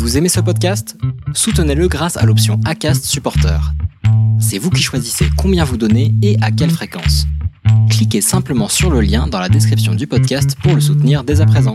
Vous aimez ce podcast? Soutenez-le grâce à l'option ACAST Supporter. C'est vous qui choisissez combien vous donnez et à quelle fréquence. Cliquez simplement sur le lien dans la description du podcast pour le soutenir dès à présent.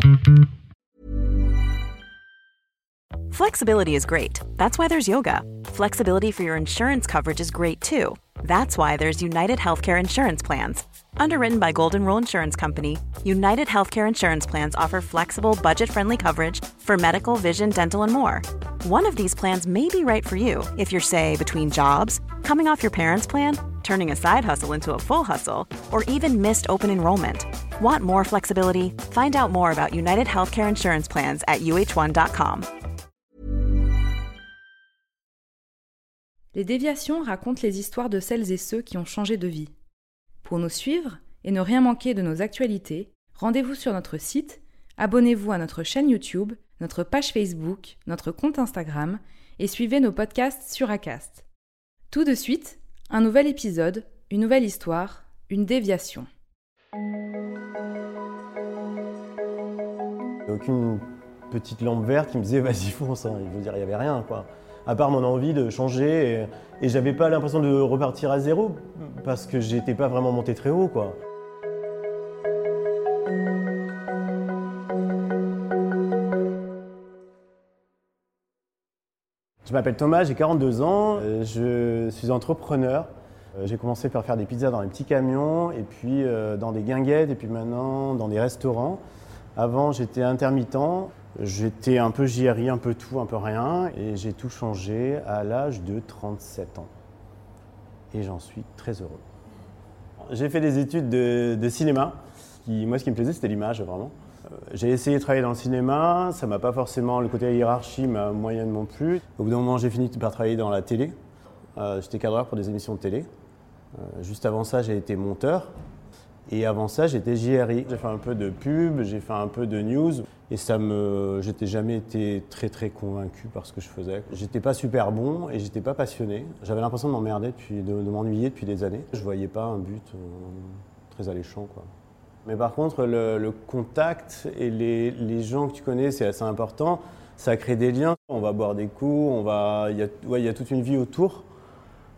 Flexibility is great. That's why there's yoga. Flexibility for your insurance coverage is great too. That's why there's United Healthcare Insurance Plans. Underwritten by Golden Rule Insurance Company, United Healthcare Insurance Plans offer flexible, budget friendly coverage for medical, vision, dental, and more. One of these plans may be right for you if you're, say, between jobs, coming off your parents' plan, turning a side hustle into a full hustle, or even missed open enrollment. Want more flexibility? Find out more about United Healthcare Insurance Plans at uh1.com. Les déviations racontent les histoires de celles et ceux qui ont changé de vie. Pour nous suivre et ne rien manquer de nos actualités, rendez-vous sur notre site, abonnez-vous à notre chaîne YouTube, notre page Facebook, notre compte Instagram et suivez nos podcasts sur Acast. Tout de suite, un nouvel épisode, une nouvelle histoire, une déviation. Aucune petite lampe verte qui me disait vas-y fonce, hein. je veux dire il n'y avait rien quoi à part mon envie de changer. Et, j'avais pas l'impression de repartir à zéro parce que j'étais pas vraiment monté très haut, quoi. Je m'appelle Thomas, j'ai 42 ans, euh, je suis entrepreneur. Euh, j'ai commencé par faire des pizzas dans les petits camions, et puis euh, dans des guinguettes, et puis maintenant dans des restaurants. Avant, j'étais intermittent. J'étais un peu JRI, un peu tout, un peu rien, et j'ai tout changé à l'âge de 37 ans. Et j'en suis très heureux. J'ai fait des études de, cinéma. Qui, moi, ce qui me plaisait, c'était l'image, vraiment. Euh, j'ai essayé de travailler dans le cinéma, ça m'a pas forcément, le côté hiérarchie m'a moyennement plu. Au bout d'un moment, j'ai fini par travailler dans la télé. Euh, j'étais cadreur pour des émissions de télé. Euh, juste avant ça, j'ai été monteur. Et avant ça, j'étais JRI. J'ai fait un peu de pub, j'ai fait un peu de news. Et ça me, j'étais jamais été très très convaincu par ce que je faisais. J'étais pas super bon et j'étais pas passionné. J'avais l'impression de m'emmerder depuis, de, m'ennuyer depuis des années. Je voyais pas un but euh, très alléchant, quoi. Mais par contre, le, contact et les, les, gens que tu connais, c'est assez important. Ça crée des liens. On va boire des coups, on va, il y a, ouais, il y a toute une vie autour.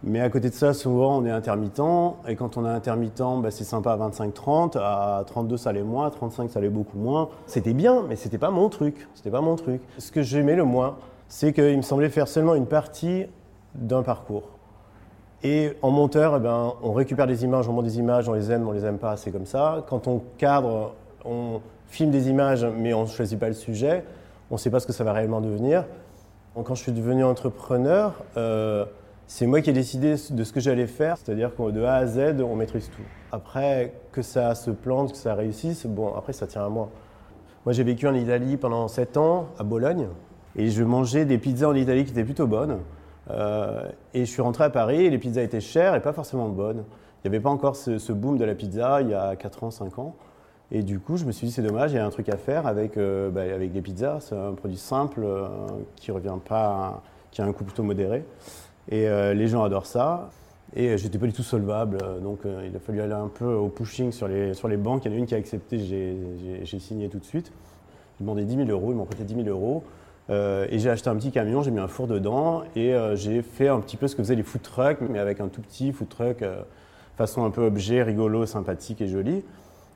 Mais à côté de ça, souvent, on est intermittent. Et quand on est intermittent, bah, c'est sympa à 25-30. À 32, ça allait moins. À 35, ça allait beaucoup moins. C'était bien, mais c'était pas mon truc. C'était pas mon truc. Ce que j'aimais le moins, c'est qu'il me semblait faire seulement une partie d'un parcours. Et en monteur, eh ben, on récupère des images, on monte des images, on les aime, on les aime pas, c'est comme ça. Quand on cadre, on filme des images, mais on ne choisit pas le sujet. On ne sait pas ce que ça va réellement devenir. quand je suis devenu entrepreneur, euh, c'est moi qui ai décidé de ce que j'allais faire, c'est-à-dire que de A à Z, on maîtrise tout. Après, que ça se plante, que ça réussisse, bon, après, ça tient à moi. Moi, j'ai vécu en Italie pendant 7 ans, à Bologne, et je mangeais des pizzas en Italie qui étaient plutôt bonnes. Euh, et je suis rentré à Paris, et les pizzas étaient chères et pas forcément bonnes. Il n'y avait pas encore ce, boom de la pizza il y a 4 ans, 5 ans. Et du coup, je me suis dit, c'est dommage, il y a un truc à faire avec, euh, bah, avec des pizzas. C'est un produit simple euh, qui revient pas, qui a un coût plutôt modéré. Et euh, les gens adorent ça. Et euh, j'étais pas du tout solvable, euh, donc il a fallu aller un peu au pushing sur les, sur les banques. Il y en a une qui a accepté, j'ai signé tout de suite. Ils demandé 10 000 euros, ils m'ont prêté 10 000 euros. et j'ai acheté un petit camion, j'ai mis un four dedans et j'ai fait un petit peu ce que faisaient les food trucks, mais avec un tout petit food truck façon un peu objet, rigolo, sympathique et joli.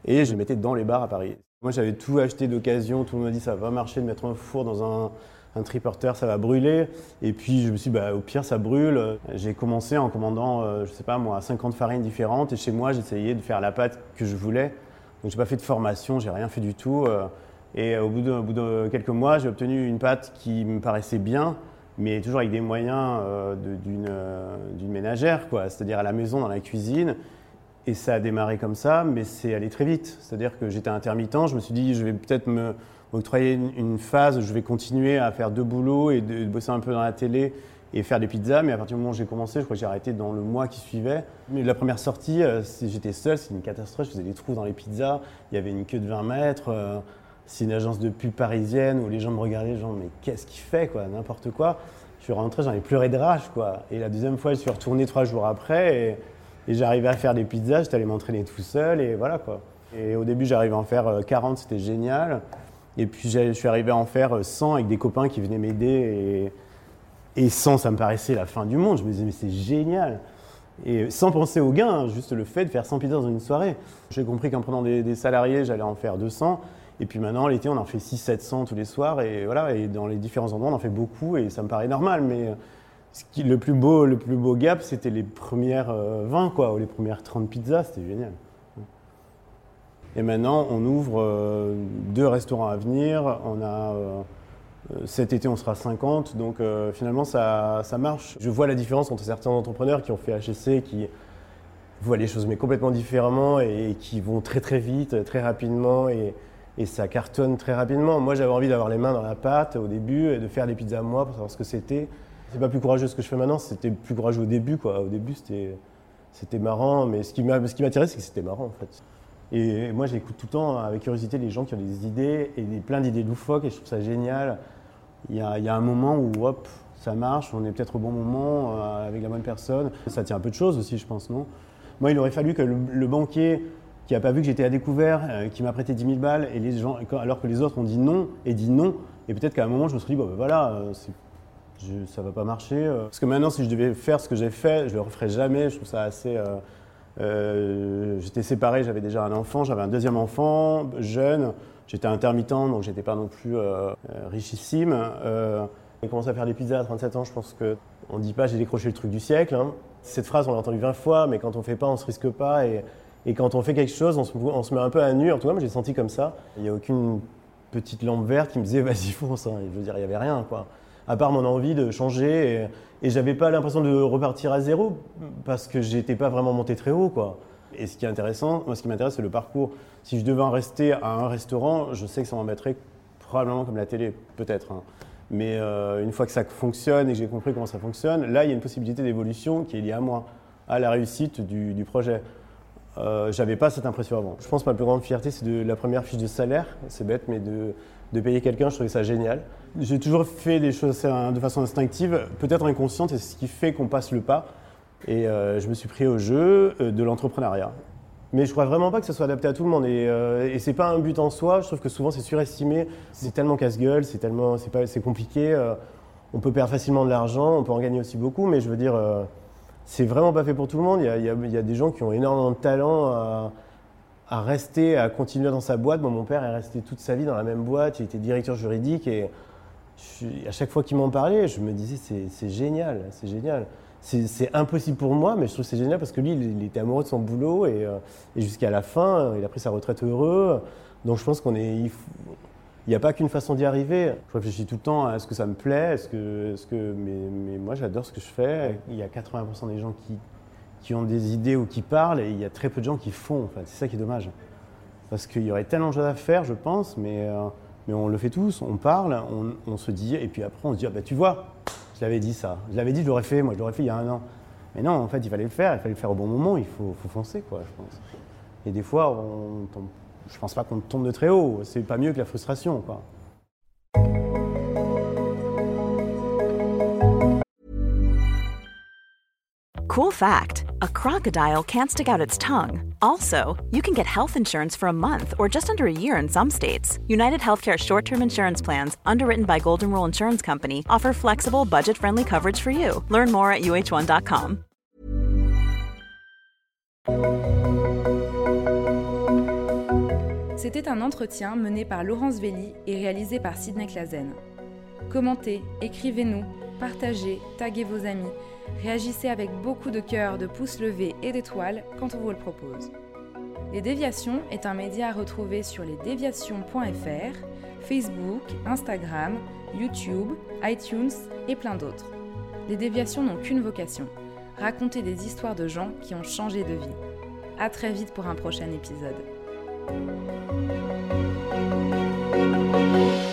Et je le mettais dans les bars à Paris. Moi j'avais tout acheté d'occasion, tout le monde m'a dit ça va marcher de mettre un four dans un, un triporteur, ça va brûler. Et puis je me suis dit, bah, au pire, ça brûle. J'ai commencé en commandant, euh, je sais pas moi, 50 farines différentes. Et chez moi, j'essayais de faire la pâte que je voulais. Donc j'ai pas fait de formation, j'ai rien fait du tout. Euh. et au bout, de, bout de, quelques mois, j'ai obtenu une pâte qui me paraissait bien, mais toujours avec des moyens euh, d'une ménagère, quoi. C'est-à-dire à la maison, dans la cuisine. Et ça a démarré comme ça, mais c'est allé très vite. C'est-à-dire que j'étais intermittent, je me suis dit, je vais peut-être me octroyer une, une, phase où je vais continuer à faire deux boulots et de, bosser un peu dans la télé et faire des pizzas. Mais à partir du moment où j'ai commencé, je crois que j'ai arrêté dans le mois qui suivait. Mais la première sortie, euh, j'étais seul, c'était une catastrophe. Je faisais des trous dans les pizzas. Il y avait une queue de 20 mètres. Euh, c'est une agence de pub parisienne où les gens me regardaient, genre, mais qu'est-ce qu'il fait, quoi, n'importe quoi. Je suis rentré, j'en ai pleuré de rage, quoi. Et la deuxième fois, je suis retourné trois jours après et, et j'arrivais à faire des pizzas. J'étais allé m'entraîner tout seul et voilà, quoi. Et au début, j'arrivais à en faire 40, euh, c'était génial. Et puis je suis arrivé à en faire 100 avec des copains qui venaient m'aider. Et, et 100, ça me paraissait la fin du monde. Je me disais, mais c'est génial. Et sans penser au gain, hein, juste le fait de faire 100 pizzas dans une soirée. J'ai compris qu'en prenant des, salariés, j'allais en faire 200. Et puis maintenant, l'été, on en fait 600-700 tous les soirs. Et voilà, et dans les différents endroits, on en fait beaucoup. Et ça me paraît normal. Mais qui, le, plus beau, le plus beau gap, c'était les premières 20, euh, quoi, ou les premières 30 pizzas. C'était génial. Et maintenant, on ouvre euh, deux restaurants à venir. On a, euh, cet été, on sera 50. Donc euh, finalement, ça, ça, marche. Je vois la différence entre certains entrepreneurs qui ont fait HSC, qui voient les choses mais complètement différemment et, qui vont très très vite, très rapidement. Et, ça cartonne très rapidement. Moi, j'avais envie d'avoir les mains dans la pâte au début et de faire des pizzas à moi pour savoir ce que c'était. C'est pas plus courageux ce que je fais maintenant, c'était plus courageux au début. Au début, c'était marrant, mais ce qui m'attirait, c'est que c'était marrant en fait. Et moi, j'écoute tout le temps avec curiosité les gens qui ont des idées et des, plein d'idées loufoques et je trouve ça génial. Il y, a, un moment où, hop, ça marche, on est peut-être au bon moment euh, avec la bonne personne. Ça tient un peu de choses aussi, je pense, non? Moi, il aurait fallu que le, banquier qui n'a pas vu que j'étais à découvert, euh, qui m'a prêté 10 000 balles, et les gens, alors que les autres ont dit non et dit non, et peut-être qu'à un moment, je me suis dit, bon, ben voilà, euh, je, ça va pas marcher. Parce que maintenant, si je devais faire ce que j'ai fait, je le referais jamais. Je trouve ça assez. Euh, j'étais séparé, j'avais déjà un enfant, j'avais un deuxième enfant, jeune. J'étais intermittent, donc j'étais pas non plus euh, euh, richissime. j'ai commencé à faire des pizzas à 37 ans, je pense qu'on ne dit pas j'ai décroché le truc du siècle. Hein. Cette phrase, on l'a entendue 20 fois, mais quand on fait pas, on se risque pas. Et, quand on fait quelque chose, on se, on se, met un peu à nu. En tout cas, moi, j'ai senti comme ça. Il n'y a aucune petite lampe verte qui me disait vas-y, fonce. Hein. Je veux dire, il n'y avait rien. quoi à part mon envie de changer. Et, et j'avais pas l'impression de repartir à zéro parce que j'étais pas vraiment monté très haut, quoi. Et ce qui est intéressant, moi, ce qui m'intéresse, c'est le parcours. Si je devais en rester à un restaurant, je sais que ça m'embêterait probablement comme la télé, peut-être. Hein. Mais euh, une fois que ça fonctionne et que j'ai compris comment ça fonctionne, là, il y a une possibilité d'évolution qui est liée à moi, à la réussite du, projet. Euh, J'avais pas cette impression avant. Je pense que ma plus grande fierté, c'est de la première fiche de salaire. C'est bête, mais de, de payer quelqu'un, je trouvais ça génial. J'ai toujours fait des choses de façon instinctive, peut-être inconsciente, et c'est ce qui fait qu'on passe le pas. Et euh, je me suis pris au jeu euh, de l'entrepreneuriat. Mais je crois vraiment pas que ça soit adapté à tout le monde. Et, euh, et c'est pas un but en soi. Je trouve que souvent c'est surestimé. C'est tellement casse-gueule, c'est tellement, c'est compliqué. on peut perdre facilement de l'argent, on peut en gagner aussi beaucoup. Mais je veux dire, c'est vraiment pas fait pour tout le monde. Il y, a, des gens qui ont énormément de talent à, rester, à continuer dans sa boîte. mon père est resté toute sa vie dans la même boîte. Il était directeur juridique et à chaque fois qu'il m'en parlait, je me disais c'est génial, c'est génial. C'est impossible pour moi, mais je trouve c'est génial parce que lui, il, était amoureux de son boulot et, euh, jusqu'à la fin, il a pris sa retraite heureux. Donc je pense qu'on est, n'y a pas qu'une façon d'y arriver. Je réfléchis tout le temps à ce que ça me plaît, est-ce que, est -ce que, mais, moi j'adore ce que je fais. Il y a 80% des gens qui, qui ont des idées ou qui parlent et il y a très peu de gens qui font. C'est ça qui est dommage. Parce qu'il y aurait tellement de choses à faire, je pense, mais euh, mais on le fait tous, on parle, on, se dit, et puis après on se dit, ah bah, tu vois, je l'avais dit ça, je l'avais dit, je l'aurais fait, moi je l'aurais fait il y a un an. Mais non, en fait, il fallait le faire, il fallait le faire au bon moment, il faut, foncer, quoi, je pense. Et des fois, on tombe, je pense pas qu'on tombe de très haut, c'est pas mieux que la frustration, quoi. Cool fact a crocodile can't stick out its tongue. Also, you can get health insurance for a month or just under a year in some states. United Healthcare short term insurance plans, underwritten by Golden Rule Insurance Company, offer flexible, budget friendly coverage for you. Learn more at uh1.com. C'était un entretien mené par Laurence Velli et réalisé par Sidney Clazen. Commentez, écrivez-nous, partagez, taguez vos amis. Réagissez avec beaucoup de cœur, de pouces levés et d'étoiles quand on vous le propose. Les Déviations est un média à retrouver sur lesdéviations.fr, Facebook, Instagram, YouTube, iTunes et plein d'autres. Les Déviations n'ont qu'une vocation, raconter des histoires de gens qui ont changé de vie. A très vite pour un prochain épisode. Thank you.